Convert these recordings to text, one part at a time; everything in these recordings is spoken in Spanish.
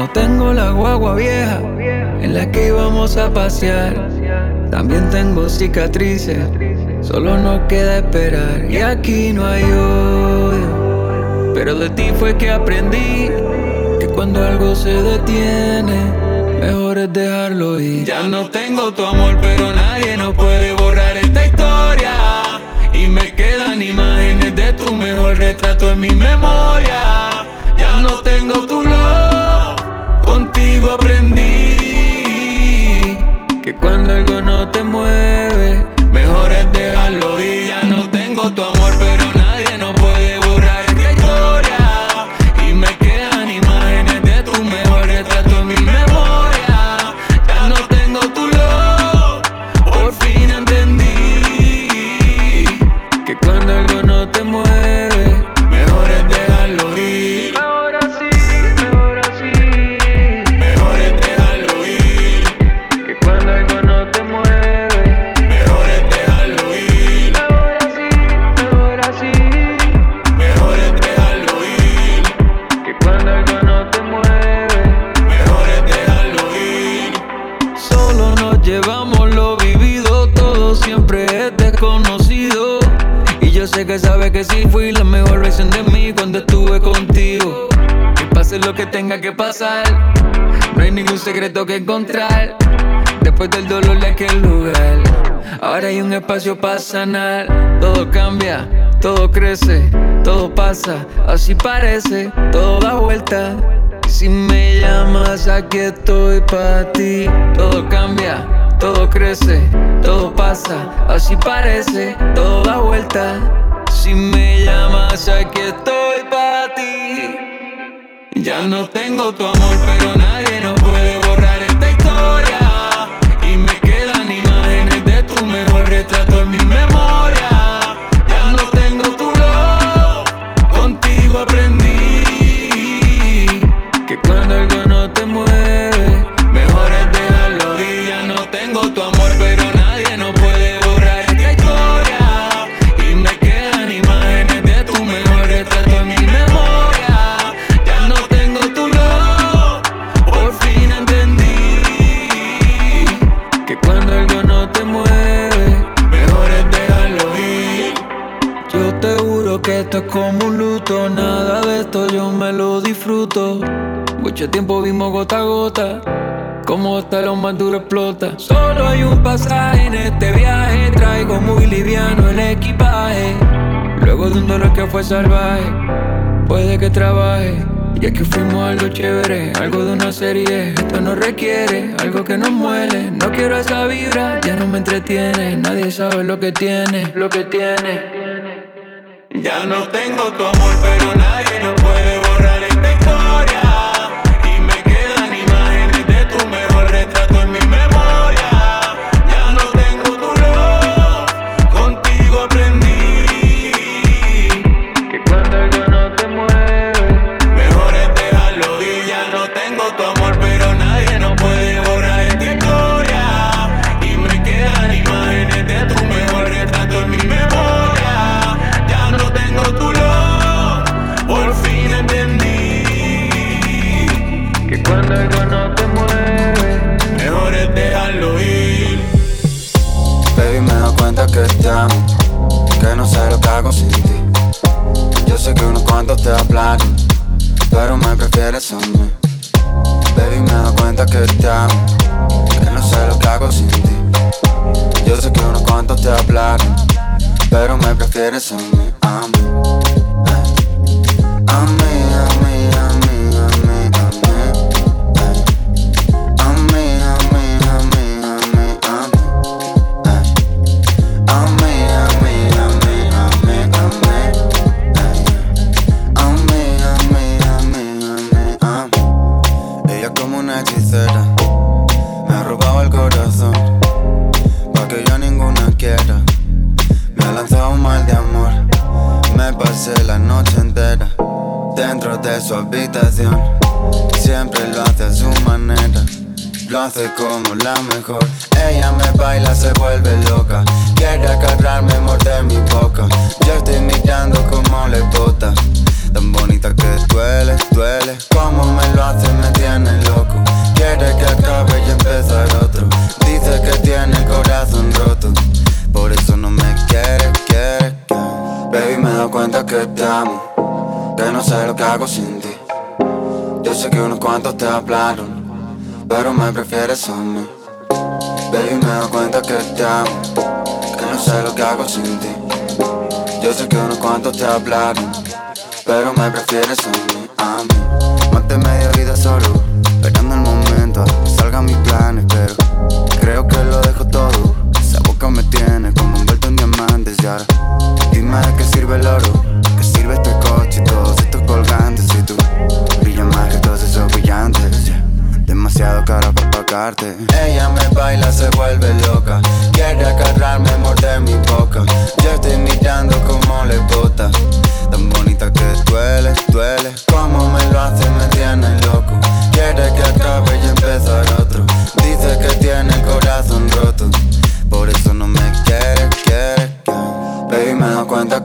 no tengo la guagua vieja en la que íbamos a pasear. También tengo cicatrices, solo nos queda esperar. Y aquí no hay odio, pero de ti fue que aprendí que cuando algo se detiene, mejor es dejarlo ir. Ya no tengo tu amor, pero nadie nos puede borrar esta historia. Y me quedan imágenes de tu mejor retrato en mi memoria. Ya no tengo tu love, aprendí que cuando algo no te mueve, mejor es dejarlo ir. Ya no tengo tu amor, secreto que encontrar. Después del dolor de aquel lugar, ahora hay un espacio para sanar. Todo cambia, todo crece, todo pasa, así parece, todo da vuelta. Si me llamas, aquí estoy para ti. Todo cambia, todo crece, todo pasa, así parece, todo da vuelta. Si me llamas, aquí estoy para ti. Ya no tengo tu amor, pero nadie nos mi memoria. Mucho tiempo vimos gota a gota, como hasta lo más duro explota. Solo hay un pasaje en este viaje, traigo muy liviano el equipaje. Luego de un dolor que fue salvaje, puede que trabaje. Y es que fuimos algo chévere, algo de una serie. Esto no requiere algo que nos muele. No quiero esa vibra, ya no me entretiene. Nadie sabe lo que tiene, lo que tiene. Ya no tengo tu amor, pero nadie nos puede Yo sé que unos cuantos te hablan, pero me prefieres a mí. Baby, me doy cuenta que te amo, que no sé lo que hago sin ti. Yo sé que unos cuantos te hablan, pero me prefieres a mí. A mí, a mí, la mejor. Ella me baila, se vuelve loca. Quiere agarrarme, morder mi boca. Yo estoy mirando como le bota. Tan bonita que duele, duele. Como me lo hace, me tiene loco. Quiere que acabe y empezar otro. Dice que tiene el corazón roto. Por eso no me quiere, quiere, quiere. Baby, me doy cuenta que te amo. Que no sé lo que hago sin ti. Yo sé que unos cuantos te hablaron pero me prefieres a mí. Baby, me doy cuenta que te amo, que no sé lo que hago sin ti. Yo sé que unos cuantos te hablaron, pero me prefieres a mí, a mí. Más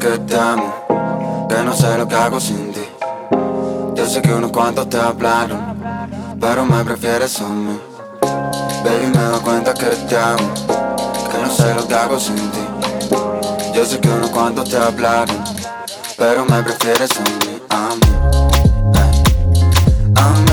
que te amo. Que no sé lo que hago sin ti. Yo sé que unos cuantos te hablaron pero me prefieres a mí. Baby, me doy cuenta que te amo, que no sé lo que hago sin ti. Yo sé que unos cuantos te hablaron, pero me prefieres a mí, a mí. A mí,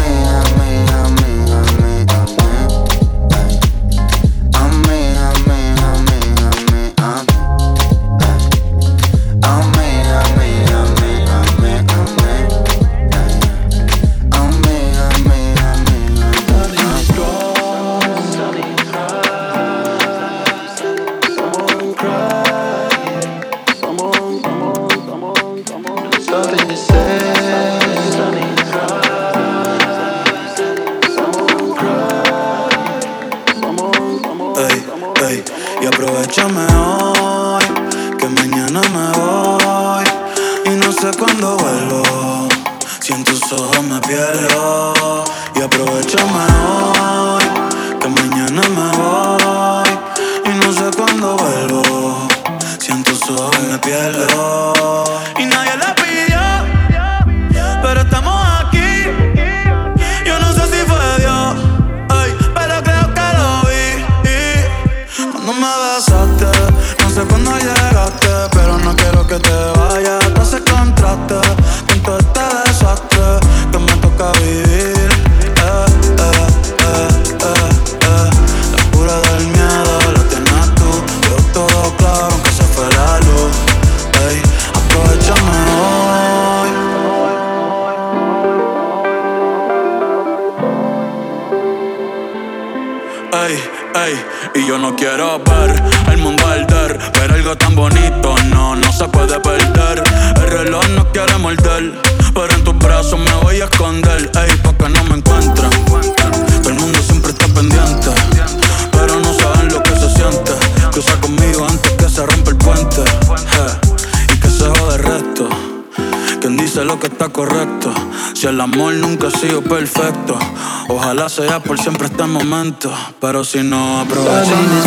sea por siempre este momento. Pero si no, aprovechamos.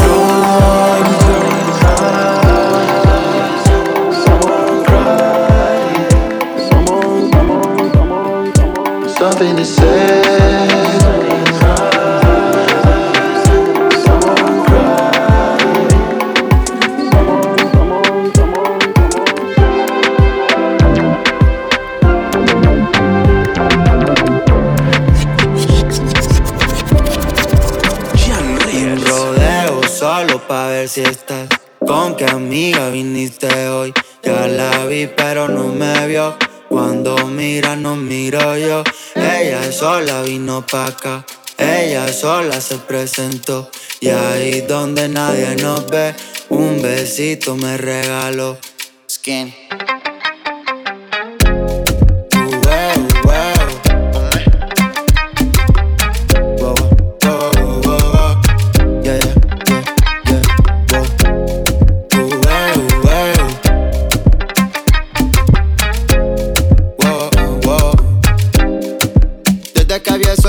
Mira no miro yo. Ella sola vino pa' acá. Ella sola se presentó. Y ahí donde nadie nos ve Un besito me regaló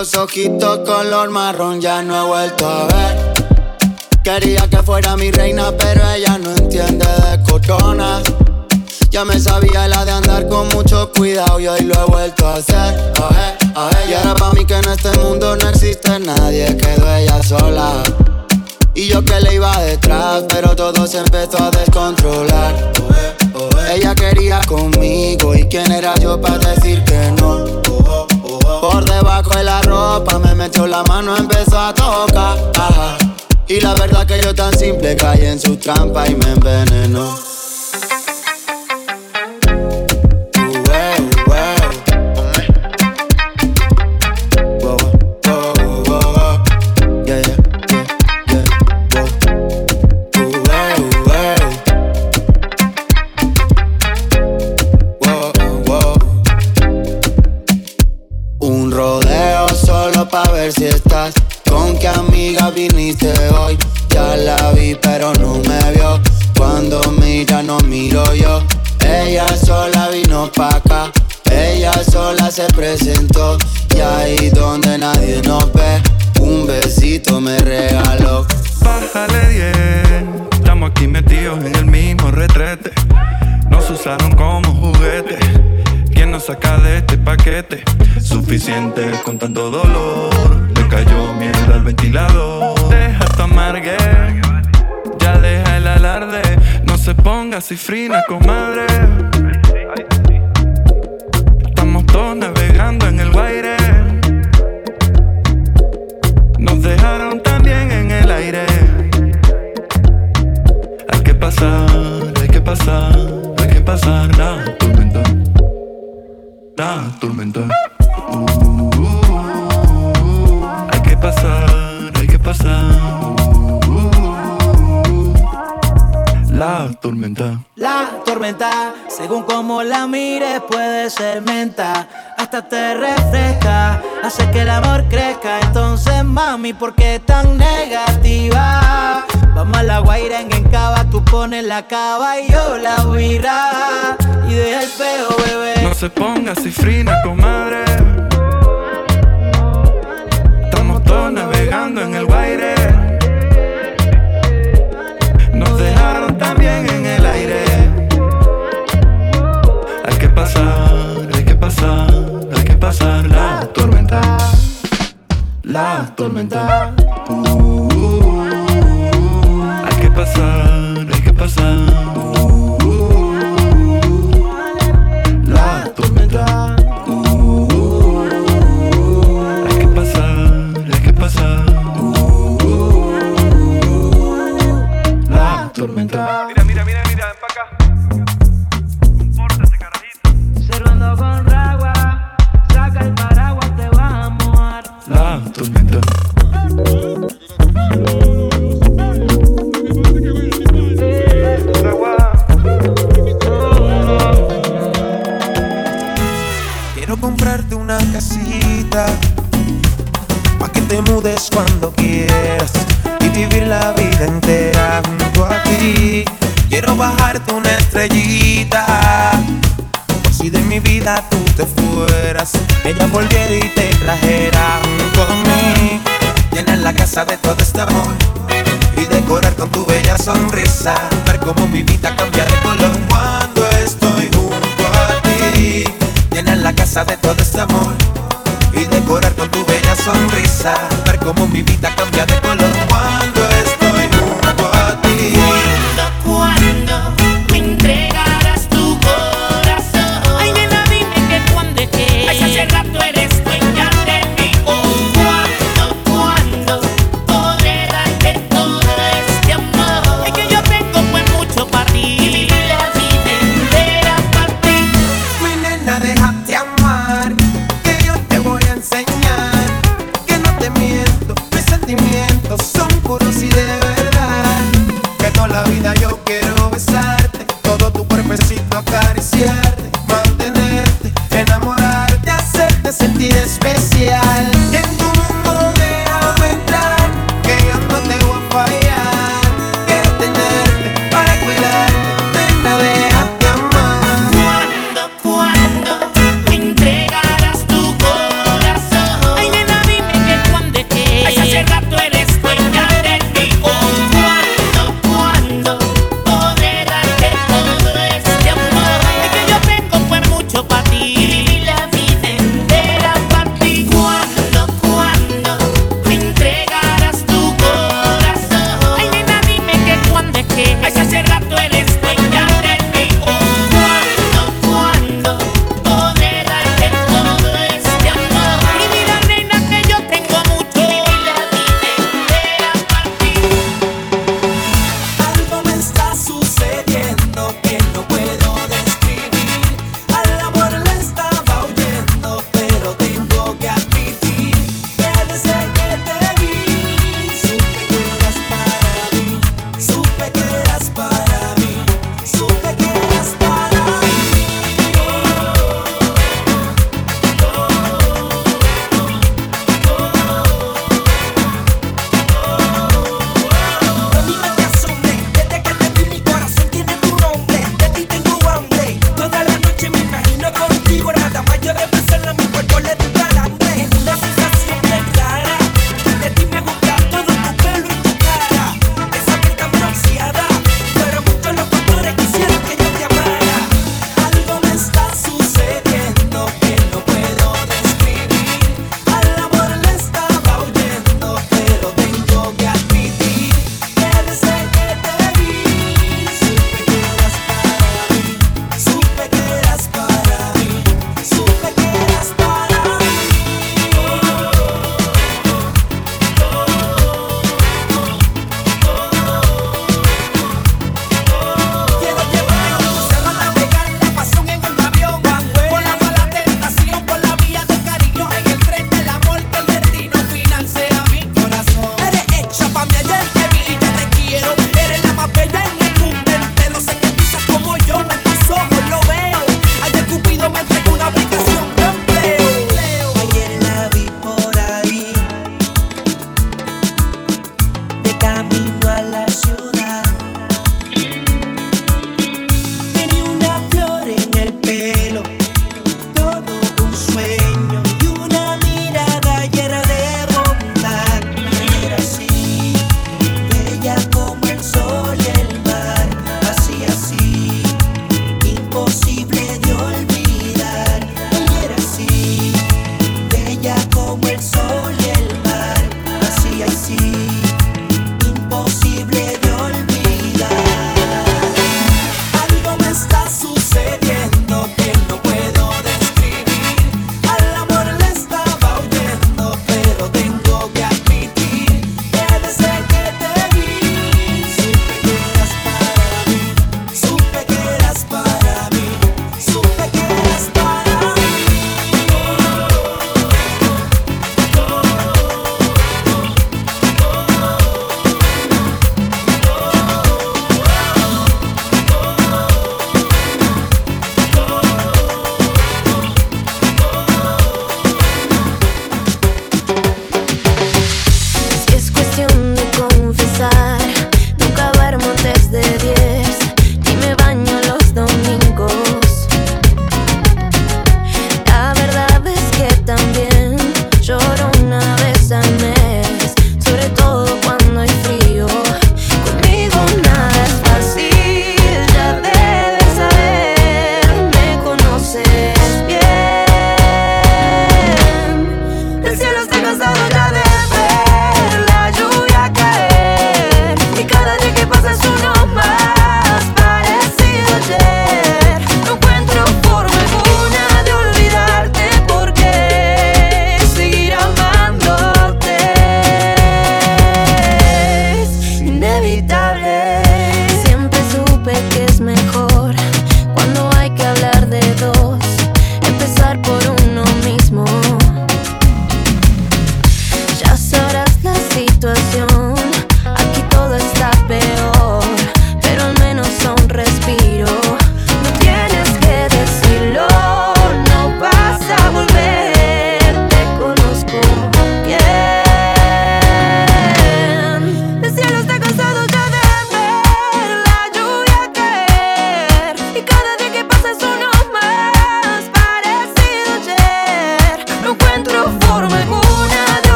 Los ojitos color marrón ya no he vuelto a ver. Quería que fuera mi reina, pero ella no entiende de cochonas. Ya me sabía la de andar con mucho cuidado y hoy lo he vuelto a hacer. Oje, oje. Y ahora para mí que en este mundo no existe nadie, quedó ella sola. Y yo que le iba detrás, pero todo se empezó a descontrolar. Ella quería conmigo y quién era yo para decir que no debajo de la ropa. Me metió la mano, empezó a tocar. Y la verdad que yo tan simple caí en su trampa y me envenenó. ¿Con qué amiga viniste hoy? Ya la vi pero no me vio. Cuando mira no miro yo. Ella sola vino pa' acá. Ella sola se presentó. Y ahí donde nadie nos ve Un besito me regaló. Bájale 10 Estamos aquí metidos en el mismo retrete. Nos usaron como juguete. ¿Quién nos saca de este paquete? Suficiente con tanto dolor. cifrina, comadre.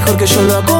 mejor que yo lo hago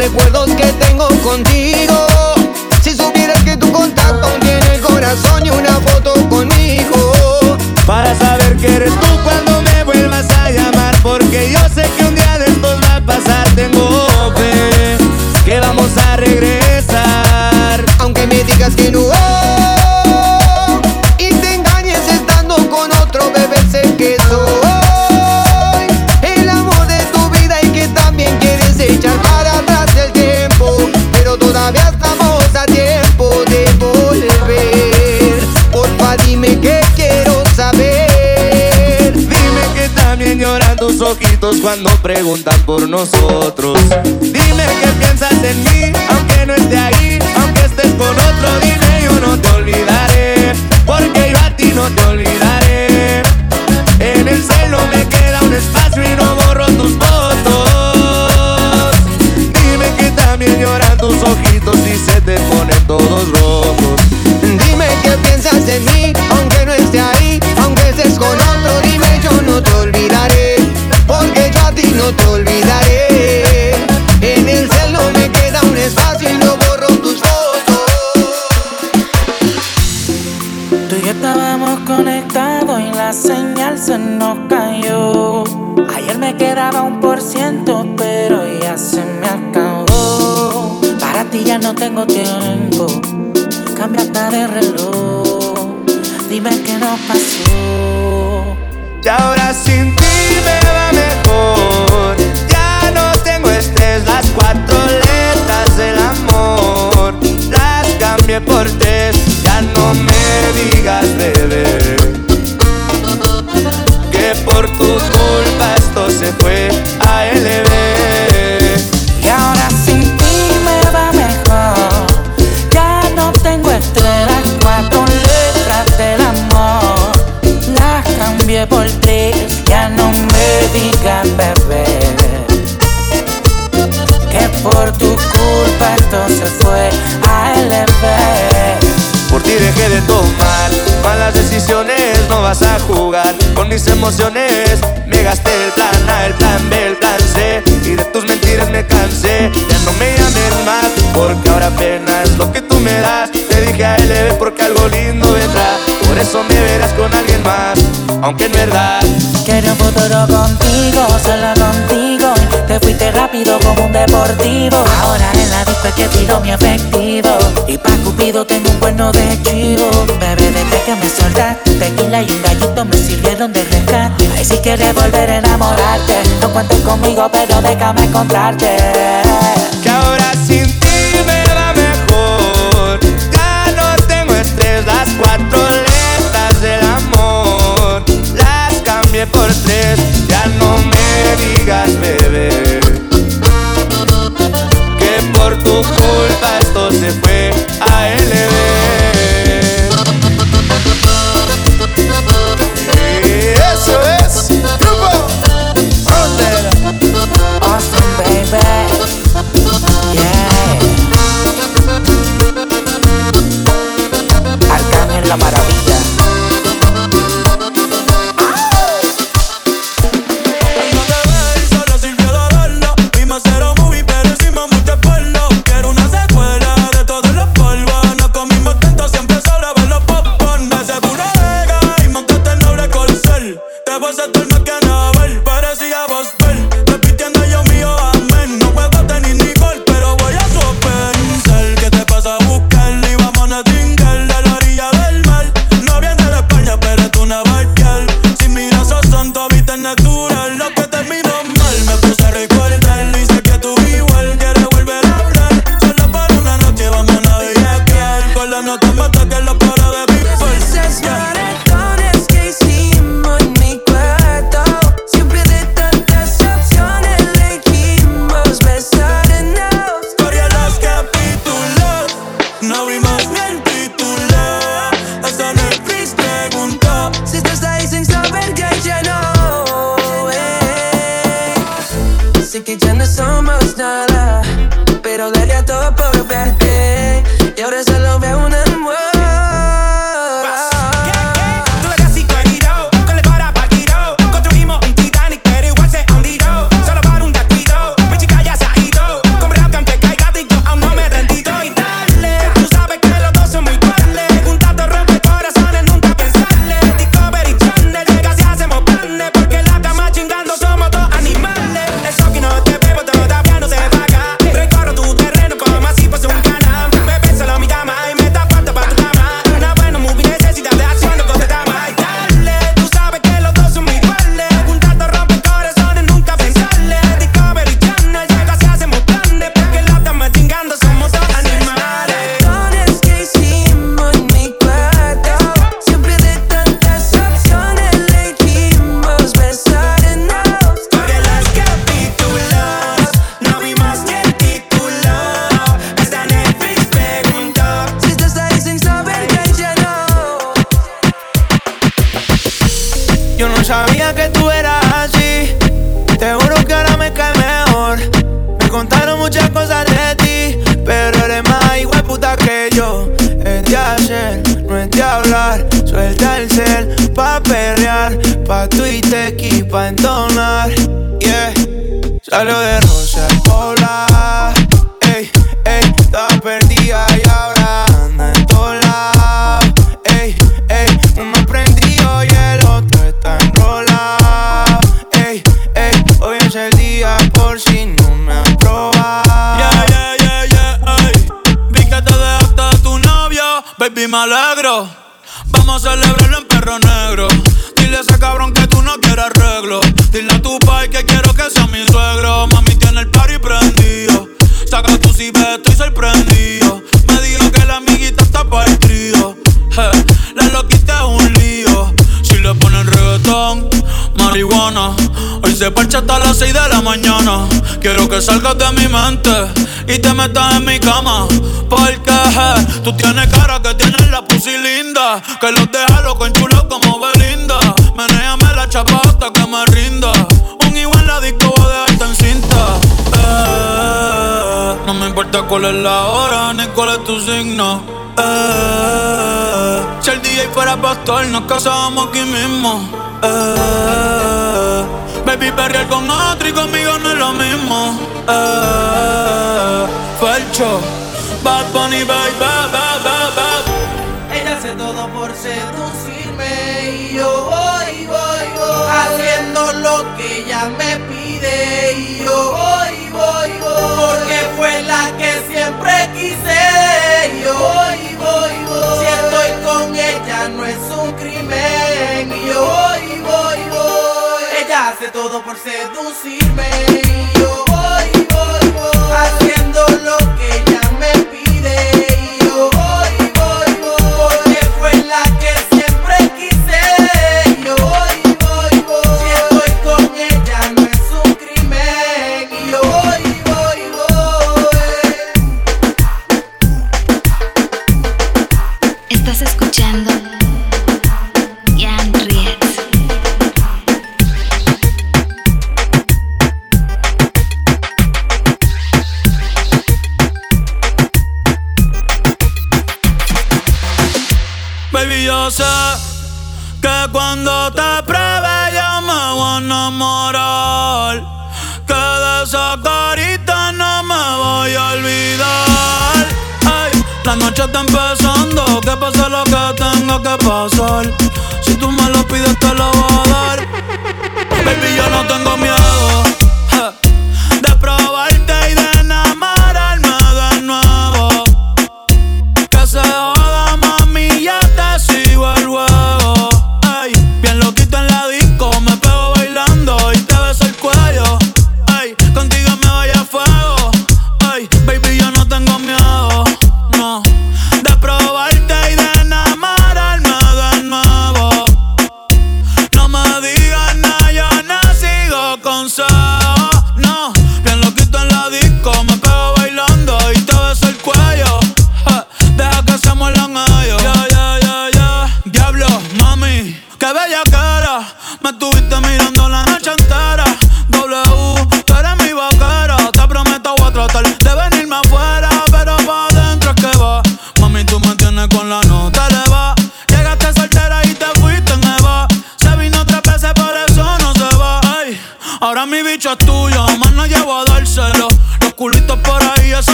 recuerdos que tengo contigo. Si supieras que tu contacto tiene el corazón y una foto conmigo. Para saber que eres tú cuando me vuelvas a llamar. Porque yo sé que un día de estos va a pasar. Tengo fe que vamos a regresar. Aunque me digas que no. cuando preguntan por nosotros. Dime qué piensas en mí, aunque no esté ahí, aunque estés con otro. Dime yo no te olvidaré, porque yo a ti no te olvidaré. En el cielo me queda un espacio y no borro tus fotos. Dime que también lloran tus ojitos y se te ponen todos rojos. Dime qué piensas en mí, aunque no esté ahí, aunque estés con otro. Dime yo no te olvidaré porque yo a ti no te olvidaré. En el cel me queda un espacio y no borro tus fotos. Tú y yo estábamos conectados y la señal se nos cayó. Ayer me quedaba un por ciento, pero ya se me acabó. Para ti ya no tengo tiempo, cambia hasta de reloj. Dime qué nos pasó. Y ahora sin ti me va mejor. Ya no tengo estrés, las cuatro letras del amor. Las cambié por tres, ya no me digas bebé. Que por tu culpa esto se fue a LB. Por tu culpa esto se fue a LB. Por ti dejé de tomar malas decisiones, no vas a jugar con mis emociones. Me gasté el plan A, el plan B, el plan C y de tus mentiras me cansé. Ya no me llames más porque ahora apenas lo que tú me das. Te dije a LB porque algo lindo vendrá. Por eso me verás con alguien más, aunque en verdad Quiero un futuro contigo, solo contigo. Te fuiste rápido como un deportivo. Ahora en la disco es que tiro mi efectivo. Y pa' Cupido tengo un cuerno de chivo. Bebé, desde que me soltaste, tequila y un gallito me sirvieron de rescate. Ay, si quieres volver a enamorarte, no cuentes conmigo, pero déjame encontrarte. que ahora sin ti Cambié por tres, ya no me digas bebé. Que por tu culpa esto se fue a LB. Eso es, grupo. Austin, baby. Yeah. Arcángel la maravilla. aquí mismo. Eh. Baby, perrear con otro y conmigo no es lo mismo. Eh. Falcho, Bad Bunny, bye, bye, bye, bye, bye. Ella hace todo por seducirme y yo voy, voy, voy. Haciendo lo que ella me pide y yo voy, voy, voy. Porque fue la que siempre quise y yo voy. por seducirme.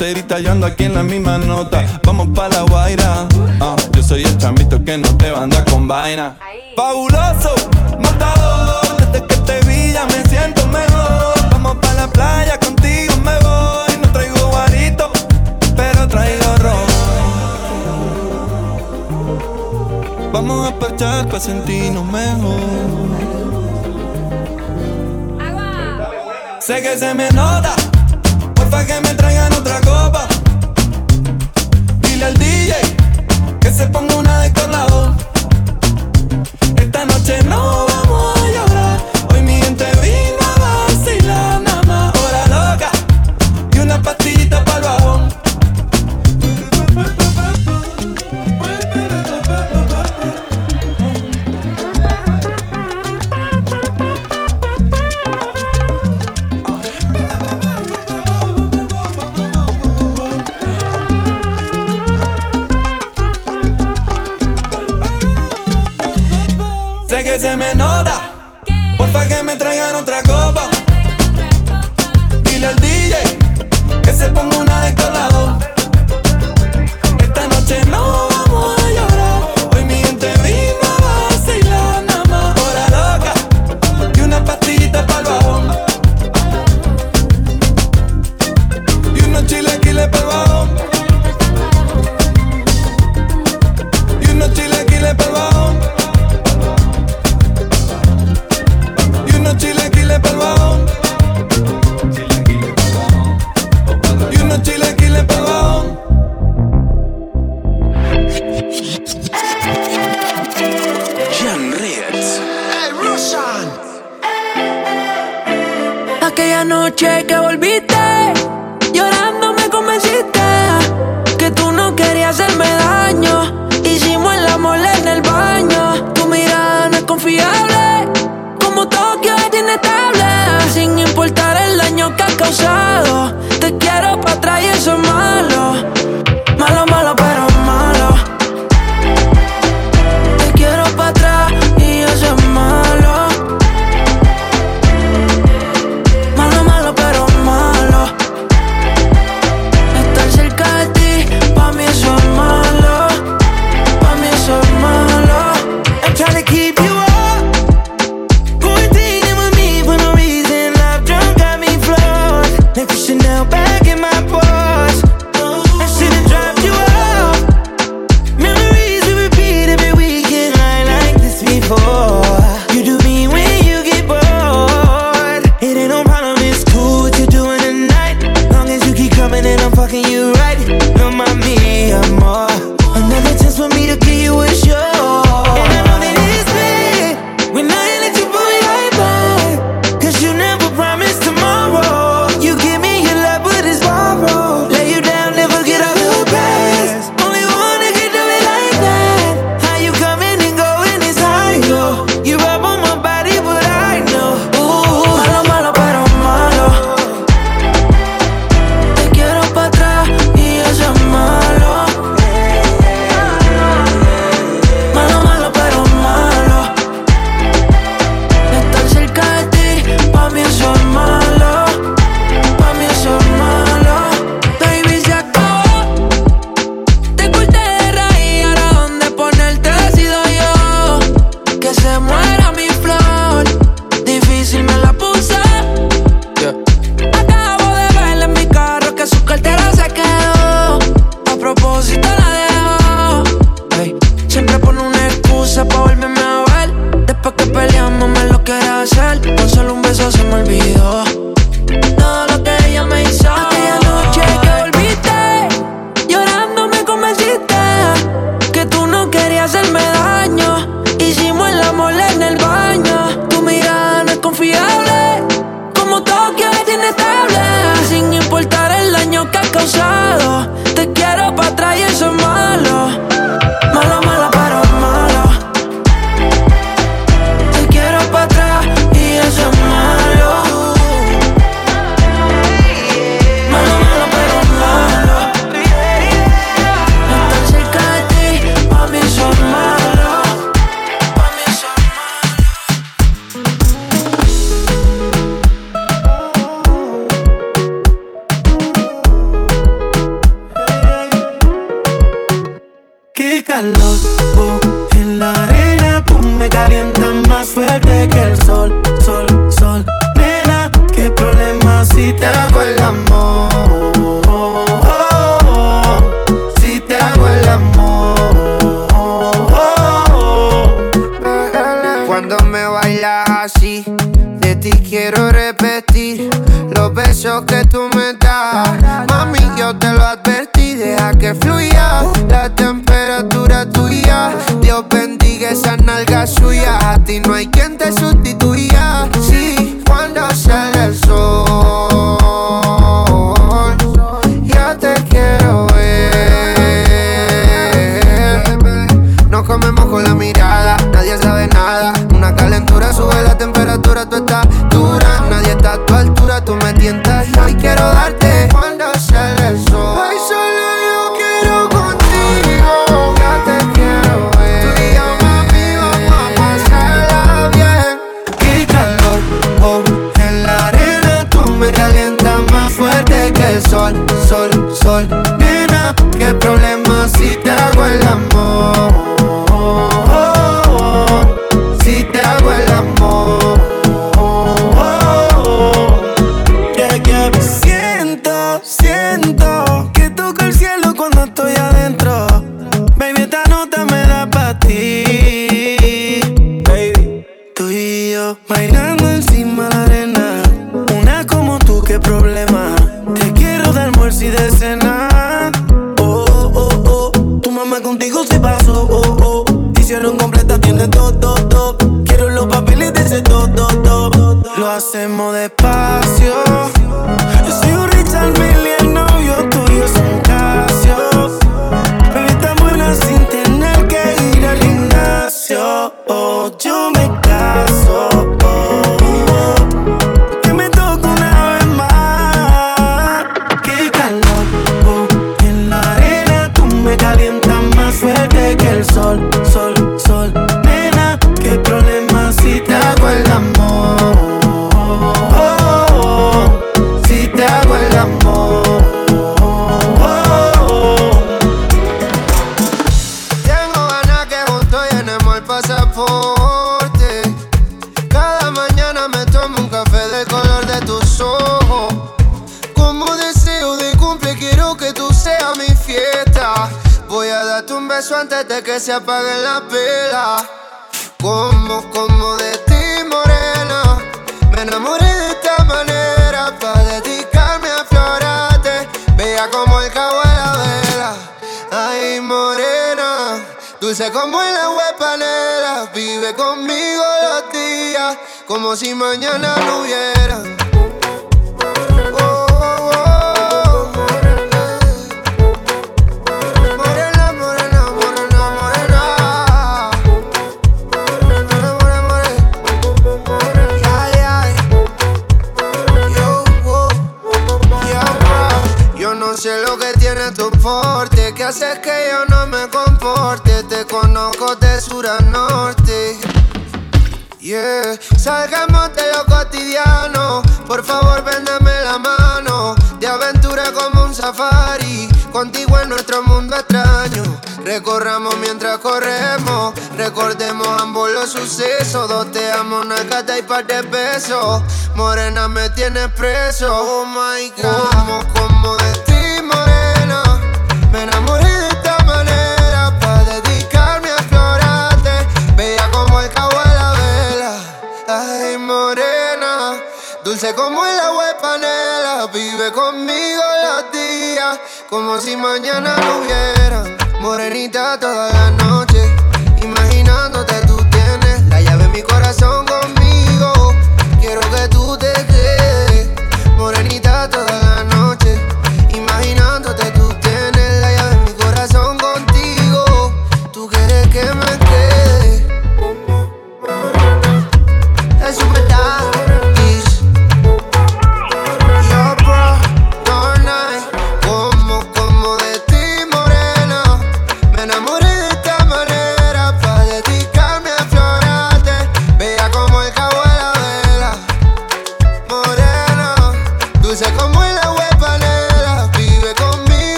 Sincerita, yo aquí en la misma nota. Vamos pa' la guaira. Uh, yo soy el chambito que no te va a andar con vaina. Fabuloso, matador. Desde que te vi ya me siento mejor. Vamos pa' la playa, contigo me voy. No traigo guarito, pero traigo ron. Vamos a parchar pa' sentirnos mejor. Agua. Sé que se me nota. Ambos los sucesos, te amo, una gata y par de besos. Morena me tiene preso, oh my god. Como, como de ti, morena, me enamoré de esta manera. Pa' dedicarme a explorarte, bella como el cabo de la vela. Ay, morena, dulce como el agua de panela. Vive conmigo los días, como si mañana no hubiera. Morenita toda la noche. corazón.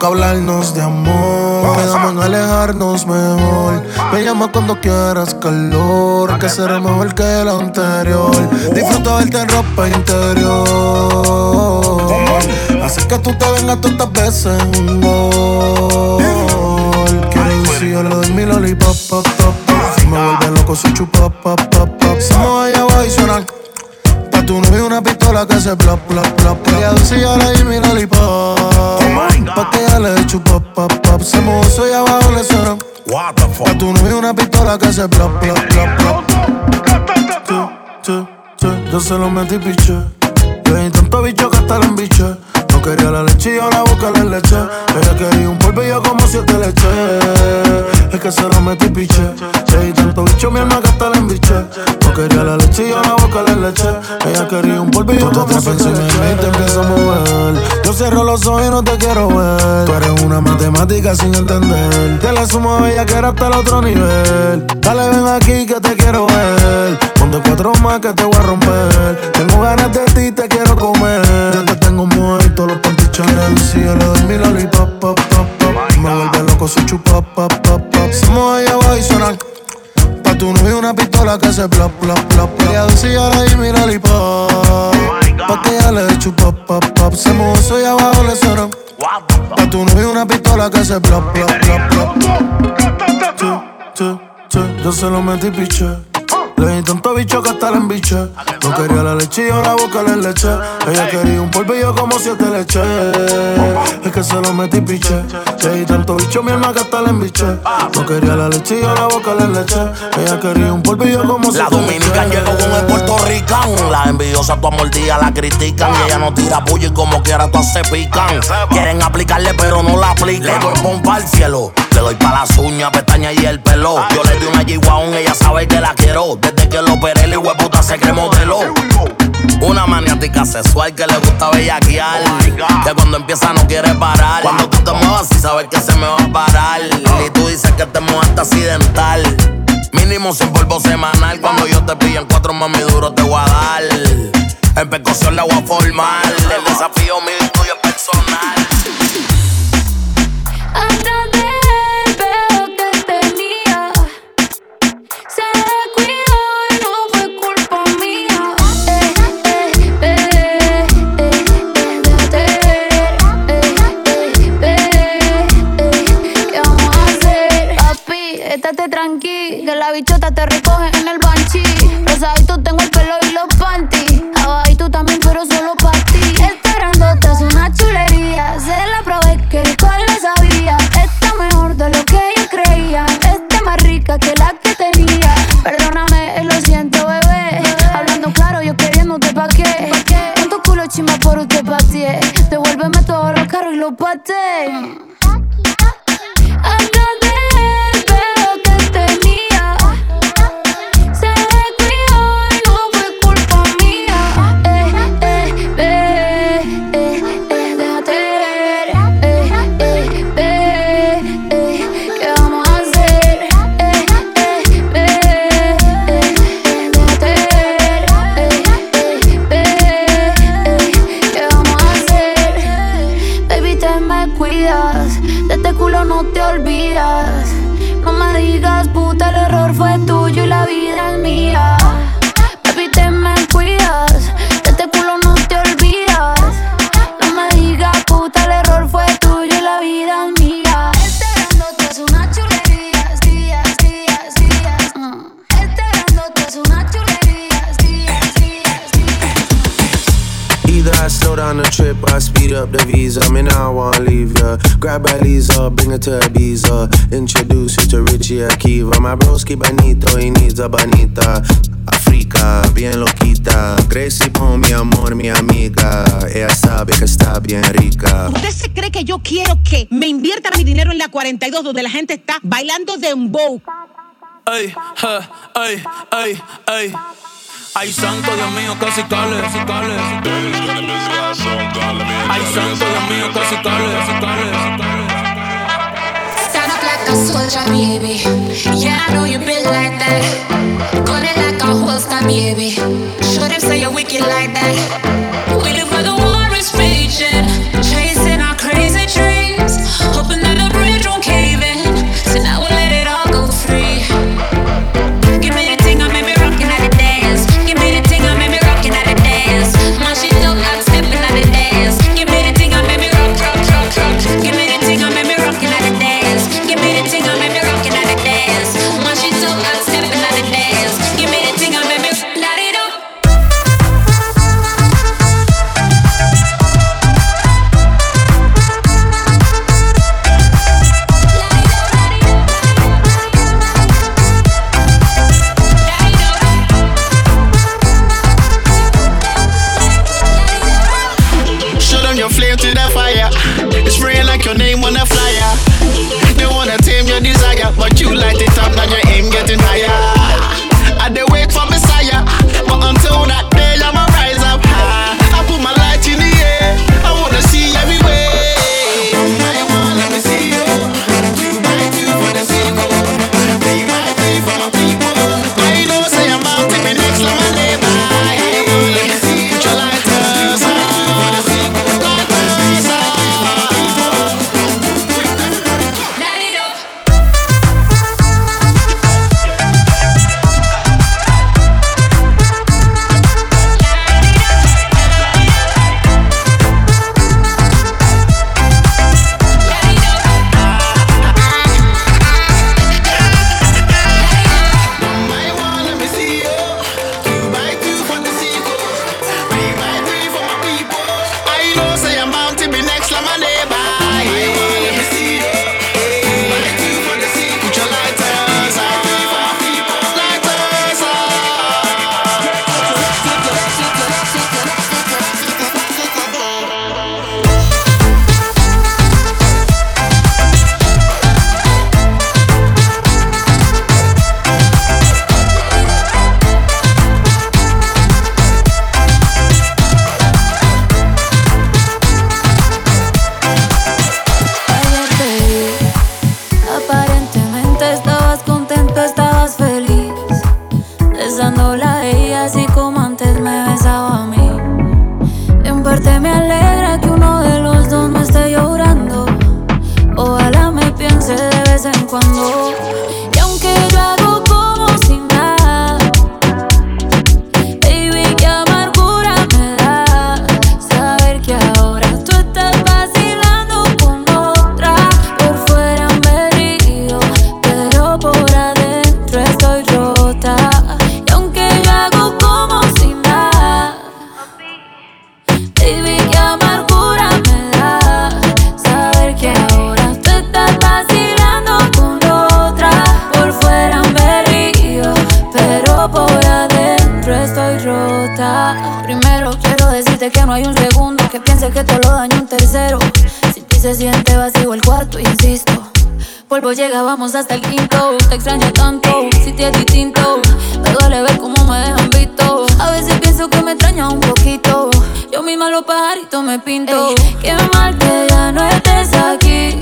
nunca hablarnos de amor. Quedamos en alejarnos mejor. Me llama cuando quieras calor, que será mejor que el anterior. Disfruta verte en ropa interior. Así que tú te vengas tantas veces un gol. Quiero si yo le doy mi lollipop, pop, pop. Si me vuelve loco, soy chupa, pop, pop, pop. Si me voy y suena el tu novio una pistola que se plop, plop, plop. plop. Ella dice, yo le di mi lollipop. Pa' que ella le chupa, pop, pop. Se mojó, soy abajo, le suenan. What the fuck? Pa' tu novio una pistola que plop, plop. Che, che, che, yo se lo metí piche. Le di tanto bicho que hasta la embiche. No quería la leche y yo la boca le leche. Ella quería un polvillo como siete leche. Es que se lo metí piche. Le di tanto bicho mi alma que hasta la embiche. No quería la leche y yo la boca le leche. Ella quería un polvillo como siete leche. Y te empiezo a mover. Yo cierro los ojos y no te quiero ver. Tú eres una matemática sin entender. Te la sumo a bella que era hasta el otro nivel. Dale, ven aquí que te quiero ver. Ponte cuatro más que te voy a romper. Tengo ganas de ti, te quiero comer. Ya te tengo muerto, los. Si yo le doy mi lollipop, pop, pop, pop. Me vuelve loco, soy chupa, pop, pop, pop. Somos allá abajo y suenan. Pa' tu novio una pistola que se plop, plop, plop. Ella yo le di mi lollipop. Pa' que ella le chupa, pop, pop. Se mojó, soy abajo, le suenan. Pa' tu novio una pistola que se plop, plop, plop, plop. Yo se lo metí piche. Le di tanto bicho que hasta la embiche. No quería la leche y yo la boca le leche. Ella quería un polvillo como siete leche. Es que se lo metí piche. Le di tanto bicho mi alma que hasta la embiche. No quería la leche y yo la boca le leche. Ella quería un polvillo como La siete dominicana leche. llegó con el puertorricano. La envidiosa tu amor día la critican. Y ella no tira puya y como quiera todas se pican. Quieren aplicarle pero no la aplican. Le doy pompa al cielo. Le doy pa' las uñas, pestañas y el pelo. Yo le di una G-Wagon, ella sabe que la quiero. Desde que lo operé, el hueputa se que modeló. Una maniática sexual que le gusta bellaquear. que cuando empieza no quiere parar. Cuando tú te muevas, sí sabes que se me va a parar. Y tú dices que te muevaste accidental. Mínimo sin polvo semanal. Cuando yo te pillo en cuatro mami duro te voy a dar. En percusión la voy a formar. El desafío mío y tuyo es personal. La bichota te recoge en el banchi Rosadito tengo el pelo y los panties. Abajito también pero solo pa' ti. Esperándote es una chulería. Se la probé que rico le sabía. Está mejor de lo que yo creía. Está más rica que la que tenía. Perdóname, lo siento bebé. Hablando claro, yo queriéndote pa' qué. Con tu culo chimba por usted pateé Devuélveme todos los carros y los pateé down the trip I speed up the visa. Me now wanna leave ya. Grab a Lisa, bring her to Ibiza. Introduce you to Richie Akiva. My broski bonito, he needs a bonita. Africa, bien loquita. Gracie pon mi amor, mi amiga. Ella sabe que está bien rica. ¿Usted se cree que yo quiero que me invierta mi dinero en la 42 donde la gente está bailando dembow? Ey, je, ey, ey, ey. Ay, santo Dios mío, casi cale, casi cale. Ay, santo Dios mío, casi cale, casi cale, casi cale. Stand up like a soldier, baby. Yeah, I know you been like that. Gun it like a holster, baby. Show them say you're wicked like that. Y aunque yo hago como si nada, baby, qué amargura me da saber que ahora tú estás vacilando con otra. Por fuera me río, pero por adentro estoy rota. Primero quiero decirte que no hay un segundo que piense que te lo daño un tercero. Si ti se siente vacío el cuarto, insisto. Polvo llegábamos hasta el quinto. Te extraño tanto, si te es distinto. Me duele ver cómo me dejan visto. A veces pienso que me extraña un poquito. Yo misma los pajaritos me pinto. Ey. Qué mal que ya no estés aquí.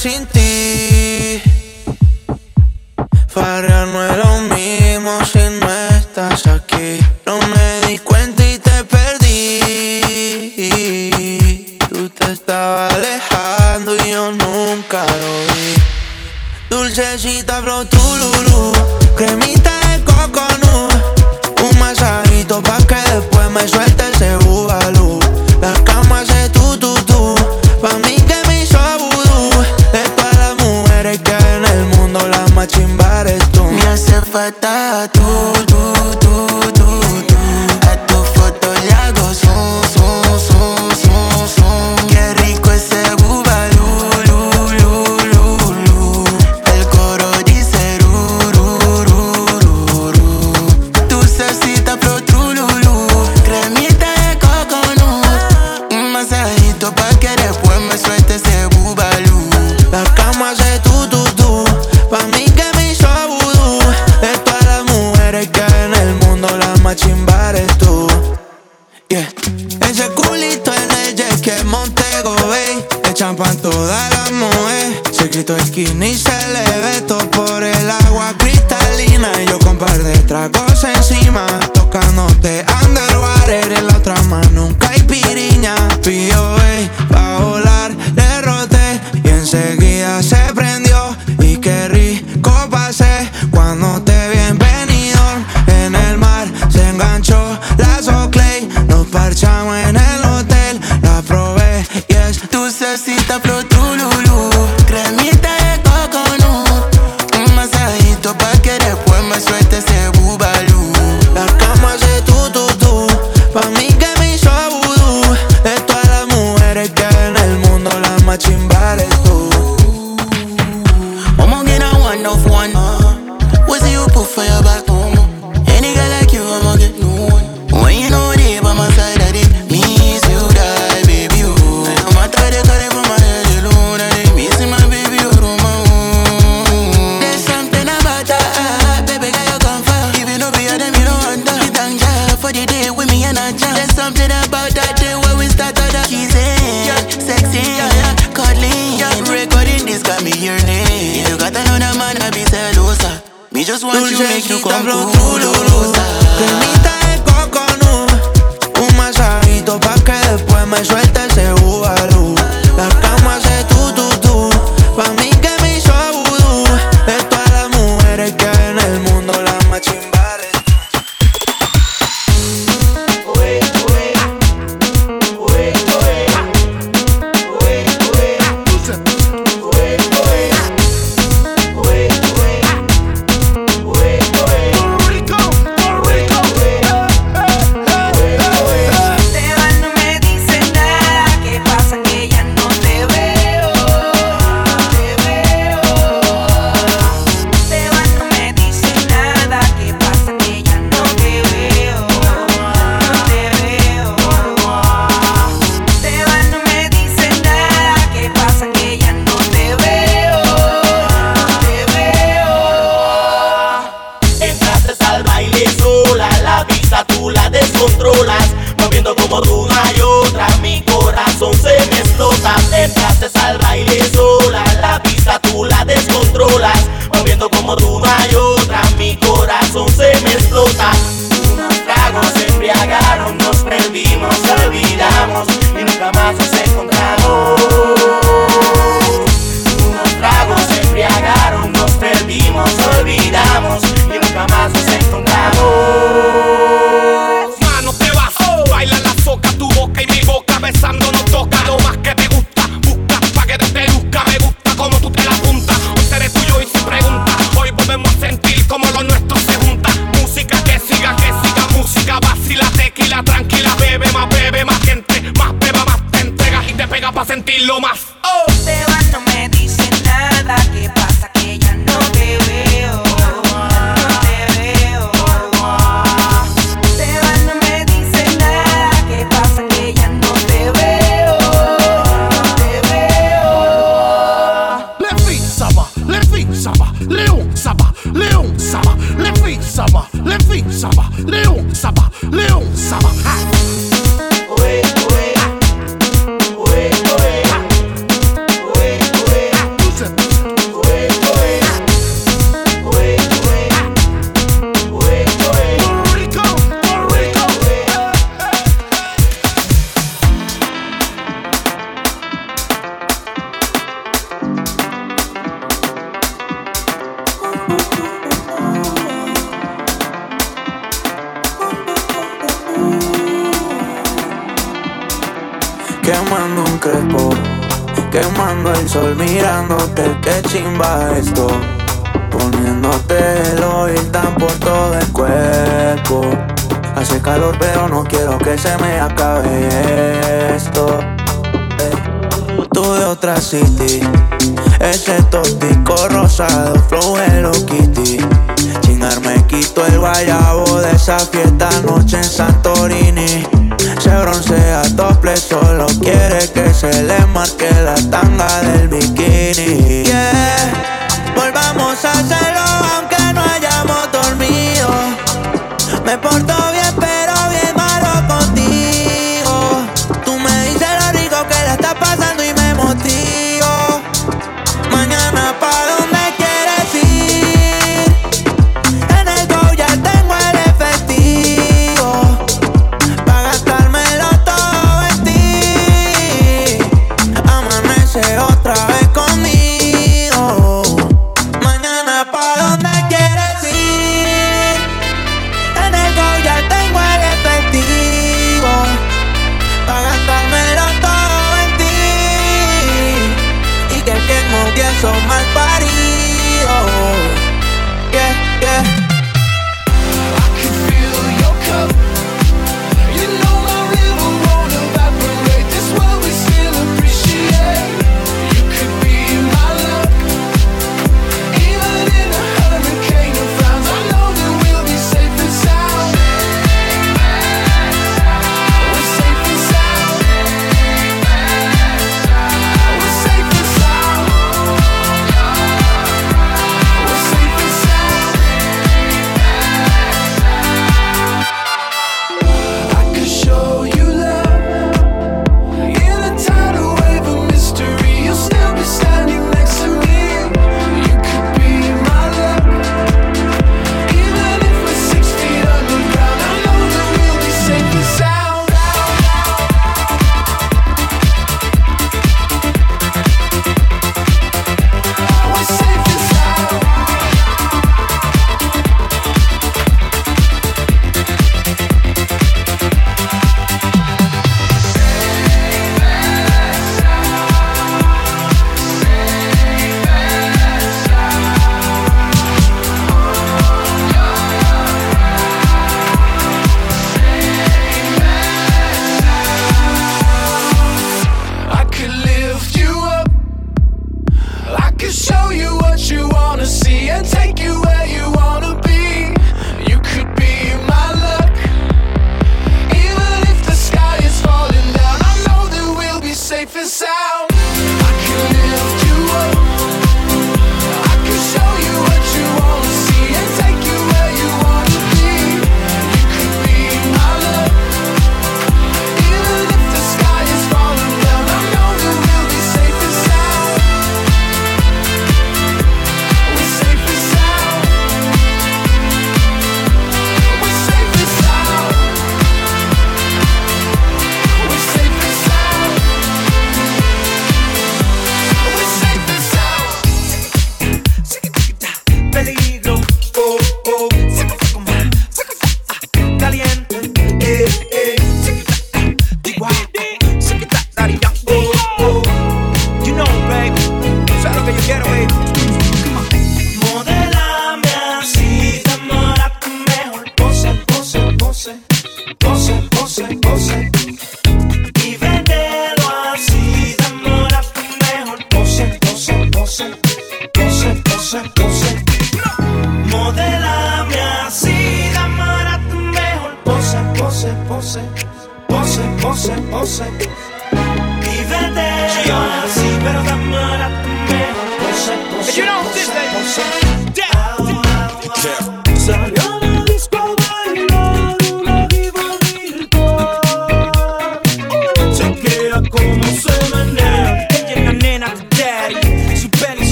sin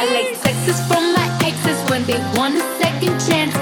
I like sexes from my exes when they want a second chance.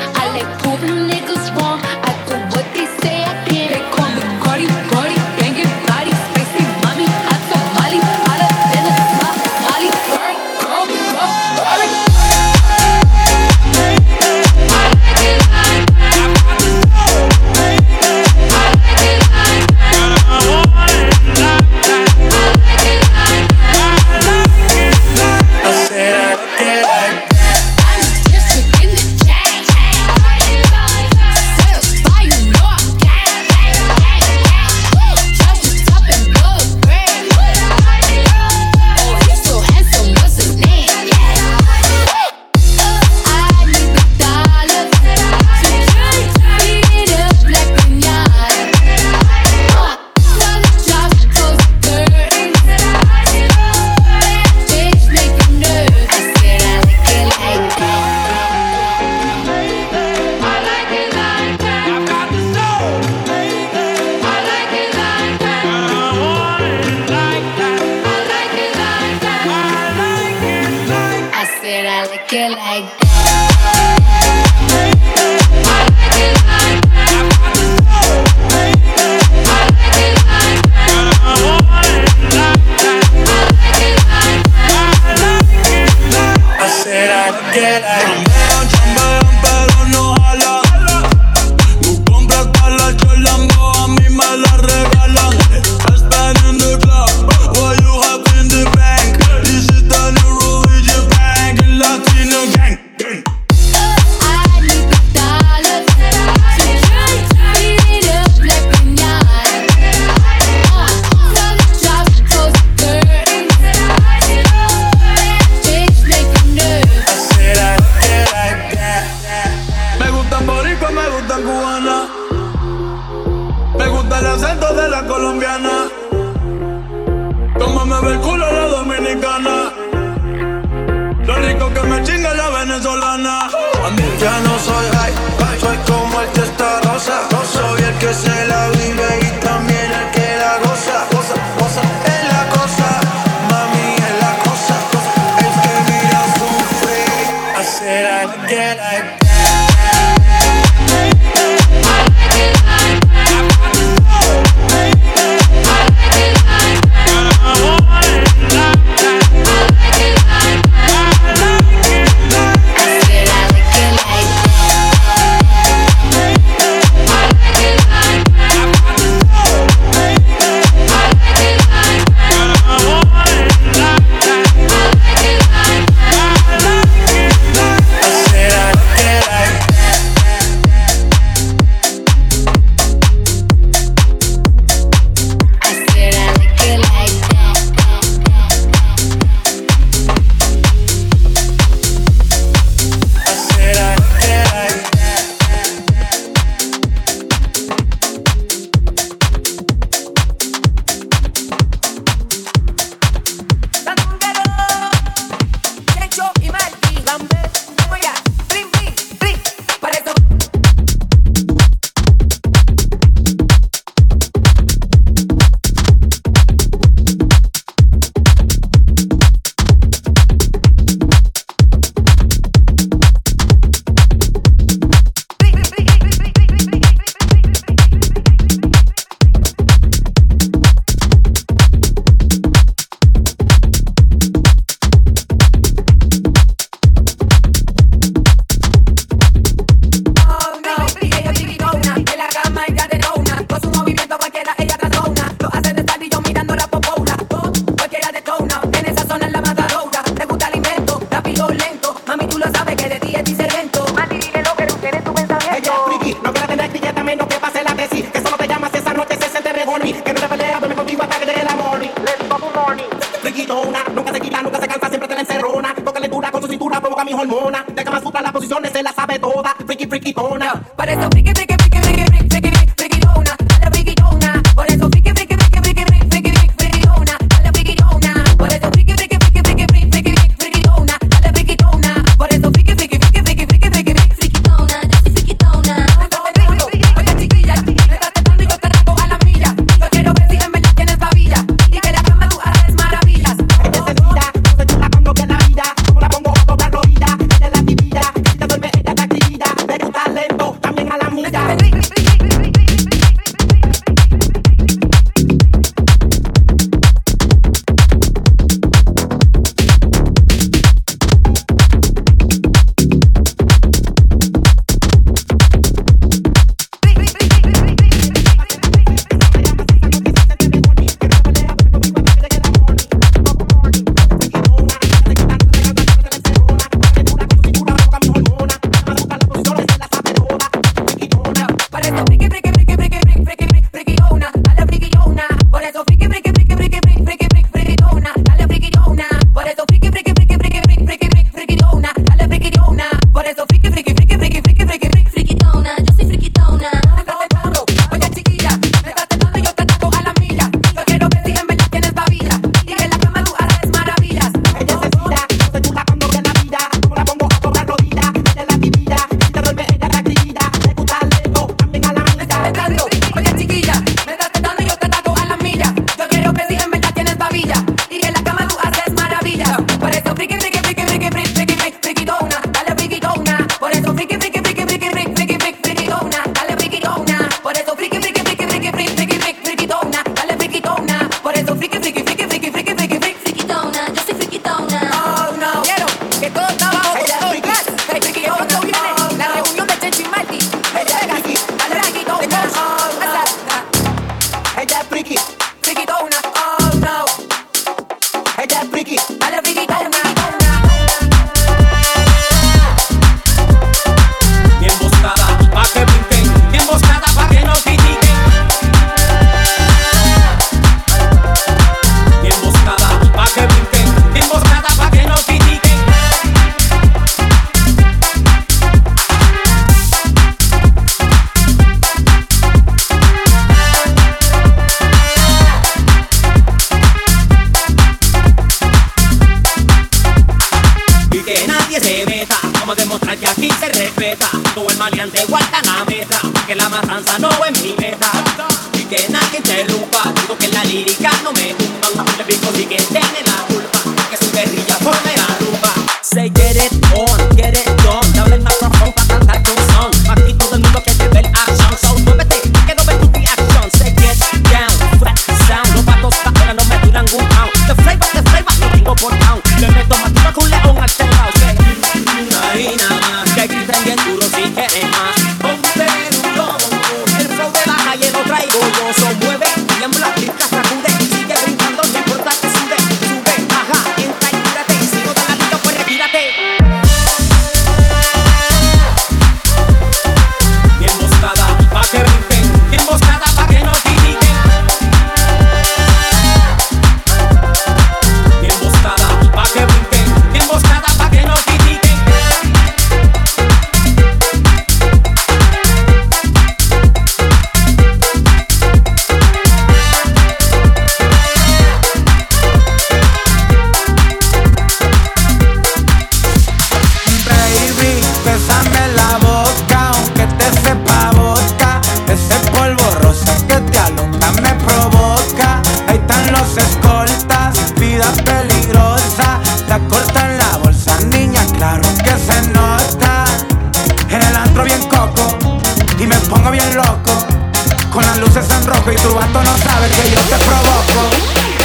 Con las luces en rojo y tu vato no sabe que yo te provoco.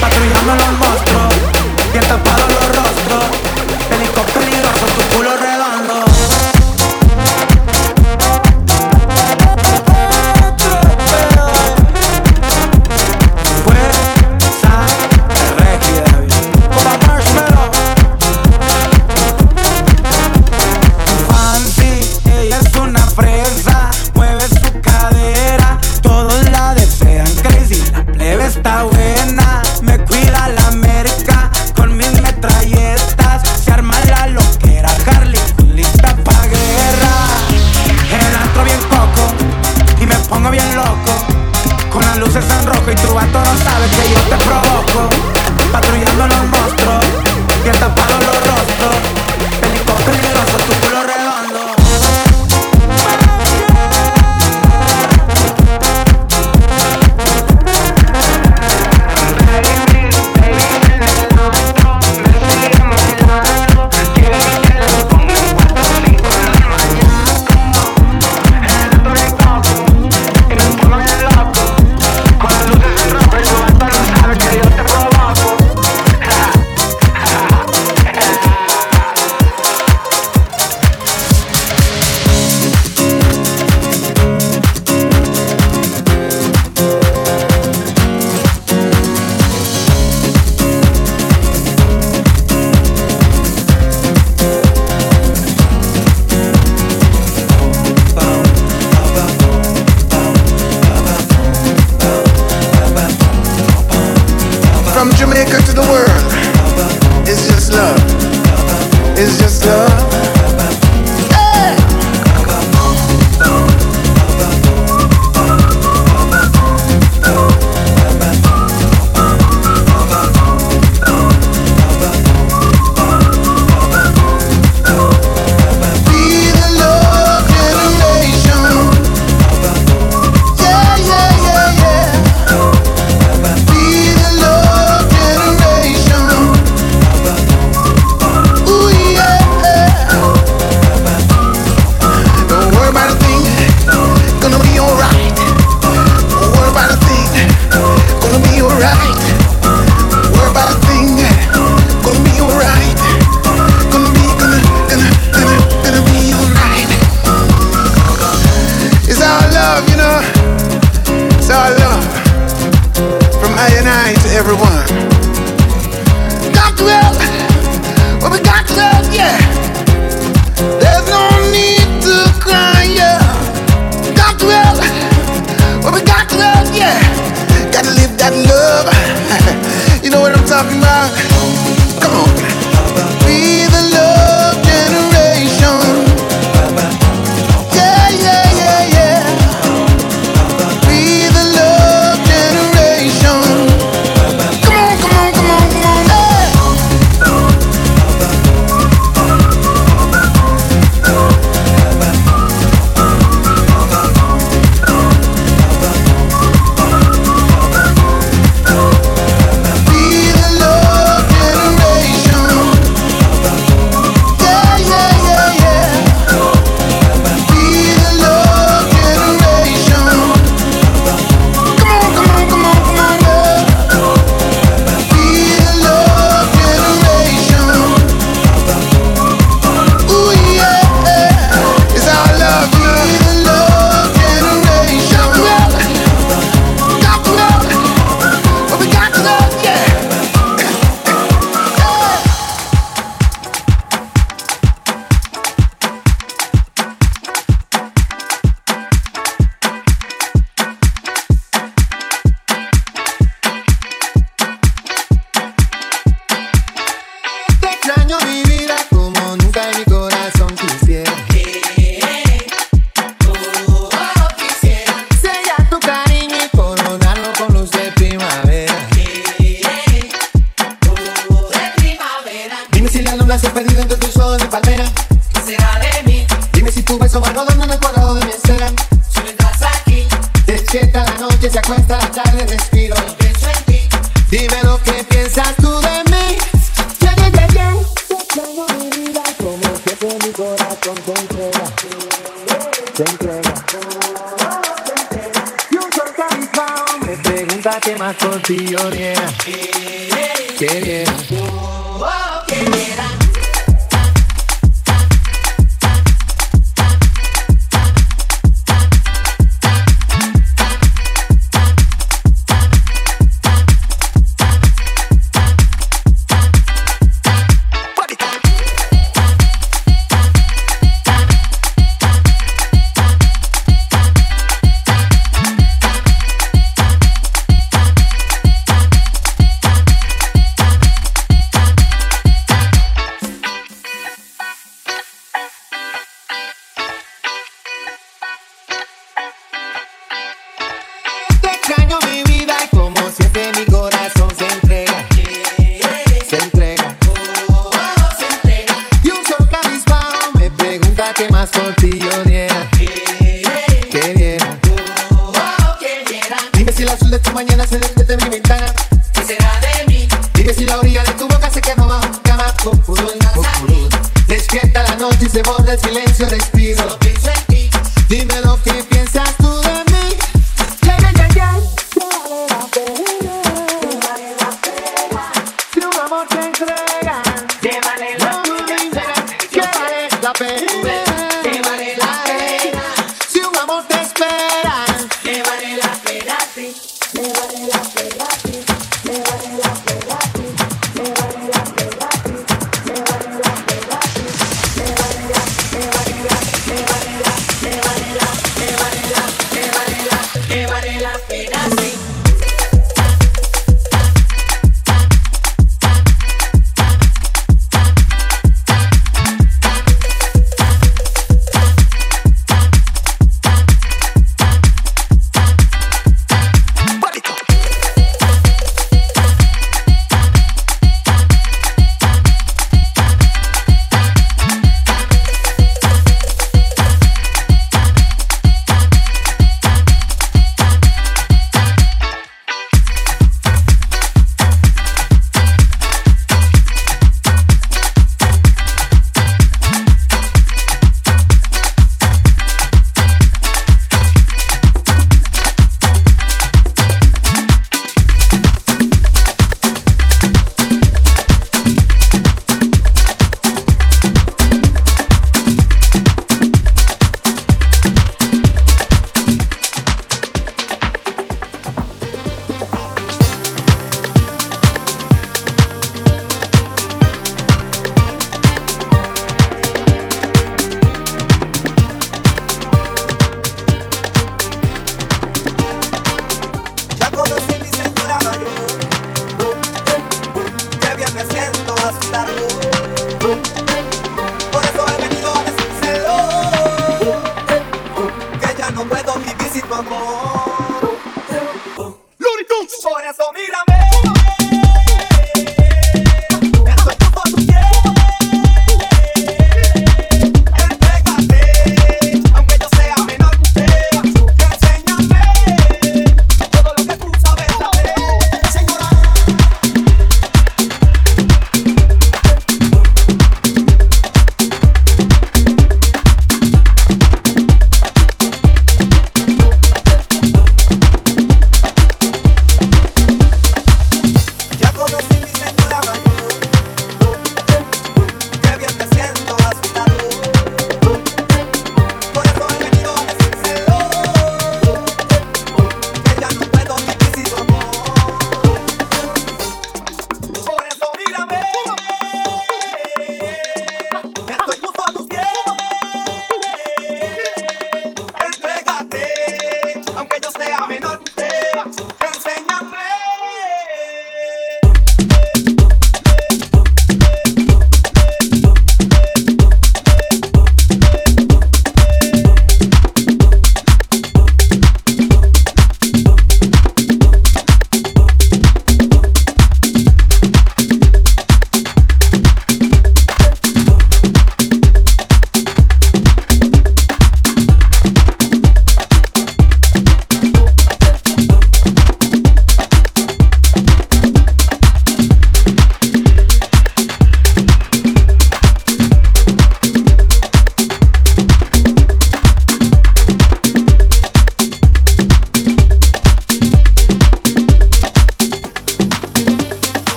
Patrullando los monstruos, bien tapados los rostros. Helicóptero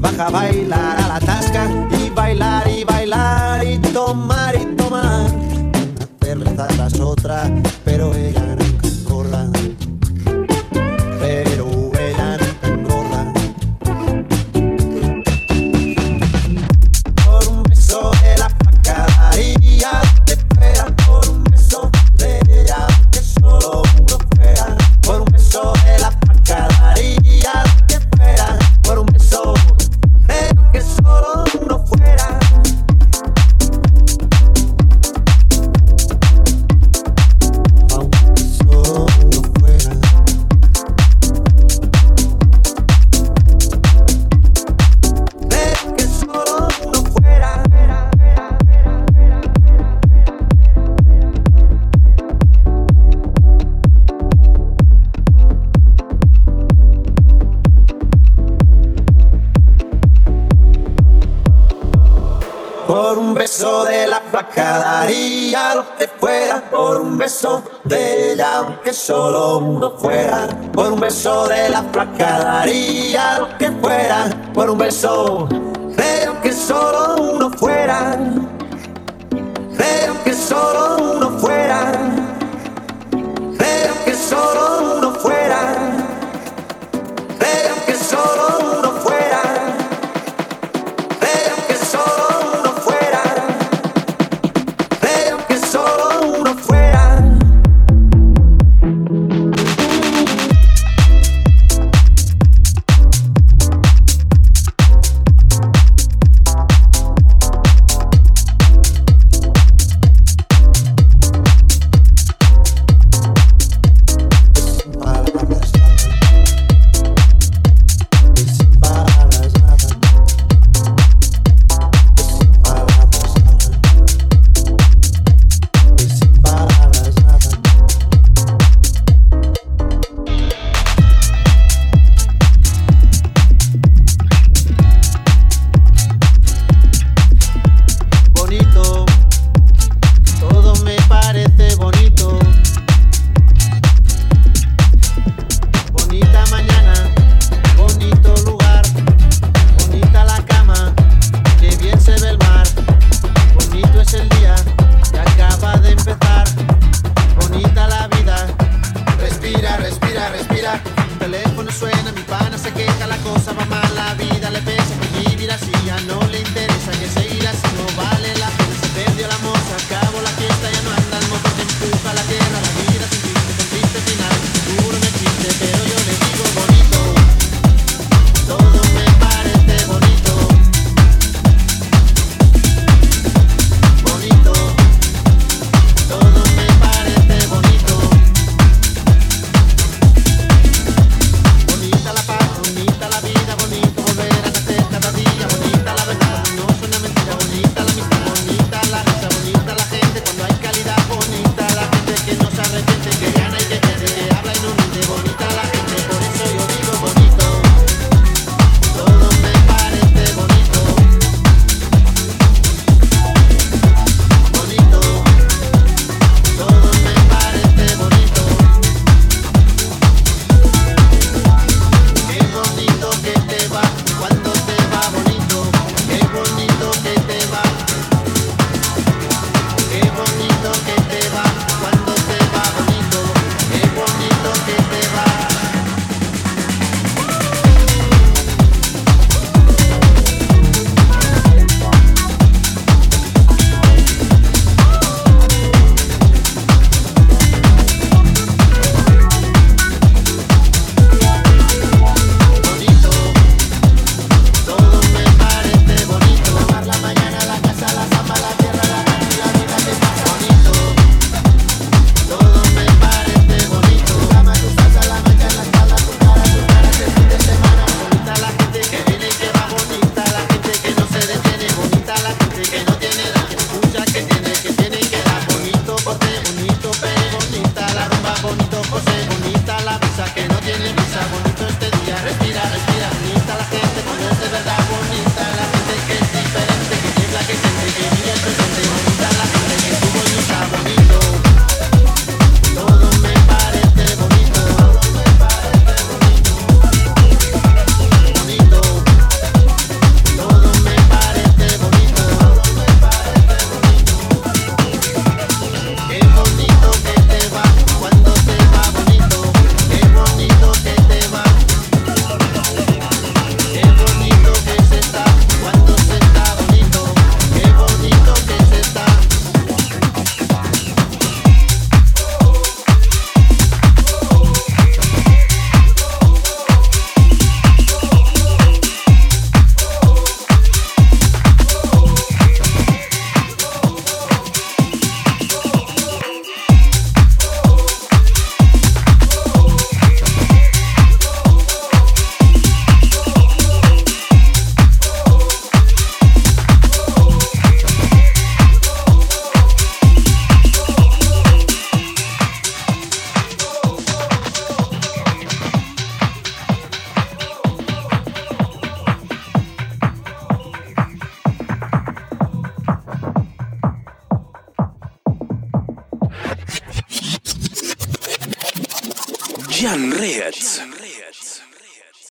baja a bailar a la tasca. Solo uno fuera. Por un beso de la flaca